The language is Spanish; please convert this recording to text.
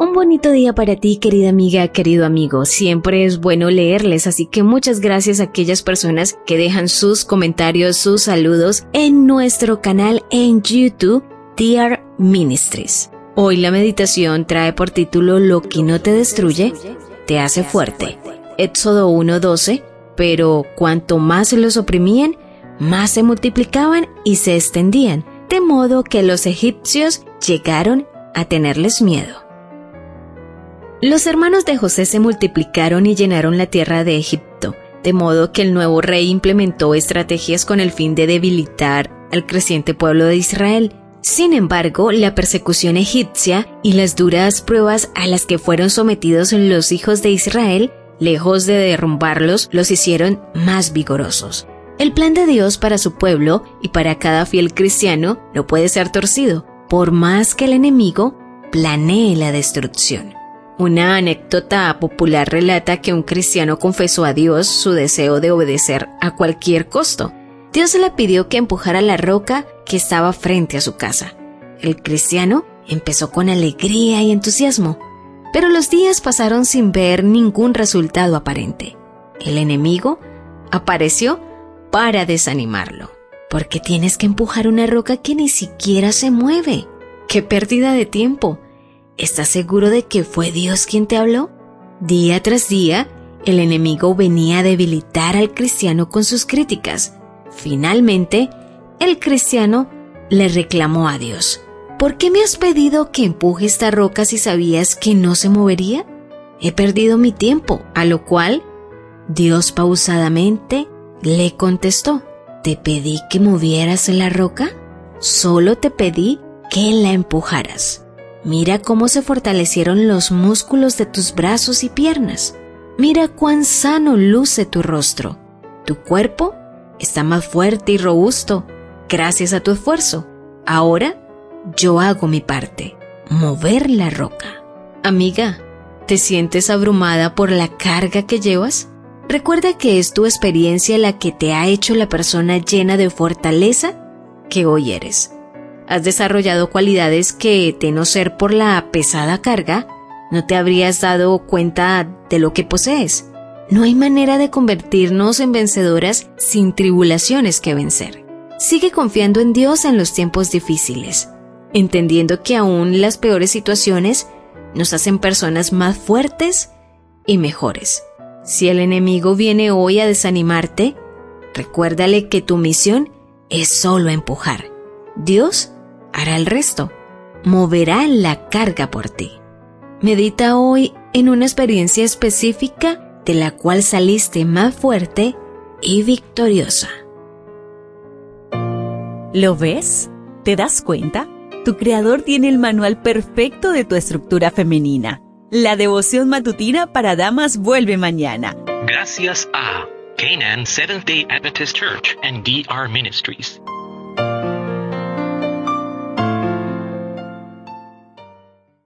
Un bonito día para ti, querida amiga, querido amigo. Siempre es bueno leerles, así que muchas gracias a aquellas personas que dejan sus comentarios, sus saludos en nuestro canal en YouTube, Dear Ministries. Hoy la meditación trae por título Lo que no te destruye, te hace fuerte. Éxodo 1.12, pero cuanto más los oprimían, más se multiplicaban y se extendían, de modo que los egipcios llegaron a tenerles miedo. Los hermanos de José se multiplicaron y llenaron la tierra de Egipto, de modo que el nuevo rey implementó estrategias con el fin de debilitar al creciente pueblo de Israel. Sin embargo, la persecución egipcia y las duras pruebas a las que fueron sometidos los hijos de Israel, lejos de derrumbarlos, los hicieron más vigorosos. El plan de Dios para su pueblo y para cada fiel cristiano no puede ser torcido, por más que el enemigo planee la destrucción. Una anécdota popular relata que un cristiano confesó a Dios su deseo de obedecer a cualquier costo. Dios le pidió que empujara la roca que estaba frente a su casa. El cristiano empezó con alegría y entusiasmo, pero los días pasaron sin ver ningún resultado aparente. El enemigo apareció para desanimarlo. ¿Por qué tienes que empujar una roca que ni siquiera se mueve? ¡Qué pérdida de tiempo! ¿Estás seguro de que fue Dios quien te habló? Día tras día, el enemigo venía a debilitar al cristiano con sus críticas. Finalmente, el cristiano le reclamó a Dios. ¿Por qué me has pedido que empuje esta roca si sabías que no se movería? He perdido mi tiempo, a lo cual Dios pausadamente le contestó, ¿te pedí que movieras la roca? Solo te pedí que la empujaras. Mira cómo se fortalecieron los músculos de tus brazos y piernas. Mira cuán sano luce tu rostro. Tu cuerpo está más fuerte y robusto gracias a tu esfuerzo. Ahora yo hago mi parte, mover la roca. Amiga, ¿te sientes abrumada por la carga que llevas? Recuerda que es tu experiencia la que te ha hecho la persona llena de fortaleza que hoy eres has desarrollado cualidades que, de no ser por la pesada carga, no te habrías dado cuenta de lo que posees. No hay manera de convertirnos en vencedoras sin tribulaciones que vencer. Sigue confiando en Dios en los tiempos difíciles, entendiendo que aún las peores situaciones nos hacen personas más fuertes y mejores. Si el enemigo viene hoy a desanimarte, recuérdale que tu misión es solo empujar. Dios hará el resto, moverá la carga por ti. Medita hoy en una experiencia específica de la cual saliste más fuerte y victoriosa. ¿Lo ves? ¿Te das cuenta? Tu creador tiene el manual perfecto de tu estructura femenina. La devoción matutina para damas vuelve mañana. Gracias a Canaan Seventh Day Adventist Church and DR Ministries.